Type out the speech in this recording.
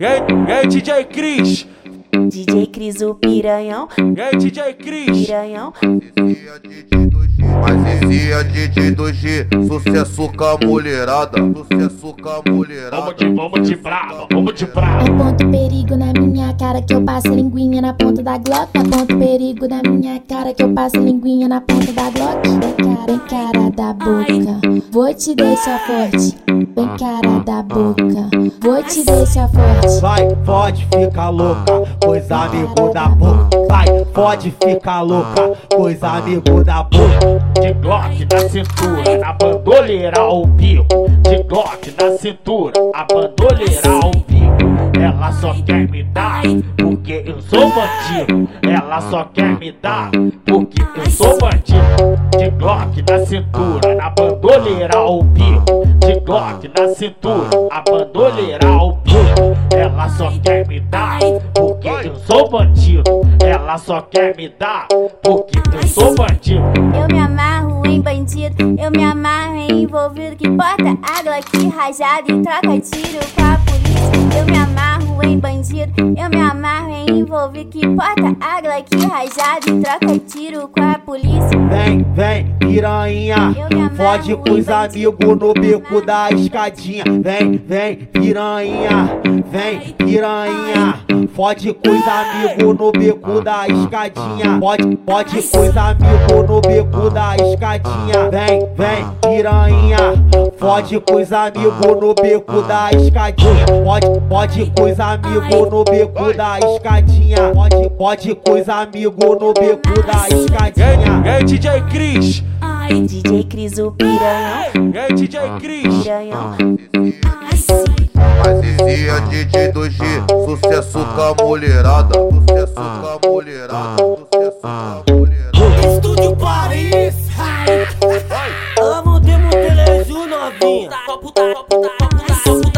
E aí, e aí, DJ Cris? DJ Cris o piranhão, E aí, DJ Cris? piranhão. Mas esse é DJ 2G, sucesso com a mulherada, sucesso com a mulherada. Vamos de, vamos de brava, vamos de brava. Aponto perigo na minha cara que eu passo linguinha na ponta da Glock. Aponto perigo na minha cara que eu passo linguinha na ponta da Glock. Vem cara, vem cara da boca, vou te deixar forte. Vem cara da boca, vou te deixar forte. Vai, pode ficar louca, pois amigo da boca. Vai, pode ficar louca, pois amigo da boca. De Glock na cintura, na bandoleira ao bico. De Glock na cintura, a bandoleira ao bico. Ela só quer me dar porque eu sou bandido. Ela só quer me dar porque eu sou bandido. De Glock na cintura, na bandoleira ao bico. De Glock na cintura, a bandoleira ao bico. Ela só quer me dar porque eu sou bandido. Ela só quer me dar porque eu sou bandido. Eu me amarro em bandido, eu me amarro em envolvido que porta a Glock rajada e troca tiro com a polícia. Eu me amarro em bandido, eu me amarro em envolvido que porta a Glock rajada e troca tiro com a polícia. Vem, vem, piranha, fode com os amigos no beco da escadinha. Vem, vem, piranha, vem, piranha, fode com os amigos no beco da escadinha. Pode, pode com os amigos no beco da escadinha. Vem, vem, piranha, fode com os amigos no beco da escadinha. Pode, pode com os amigos no beco da escadinha. Pode, pode com os amigos no beco da escadinha. aí, DJ Cris? DJ Cris o piranhão, E aí, DJ Cris? piranhão. Mas esse é DJ 2G, sucesso com a mulherada, sucesso com a mulherada, sucesso com a mulherada. Amo ter Montelejo novinha.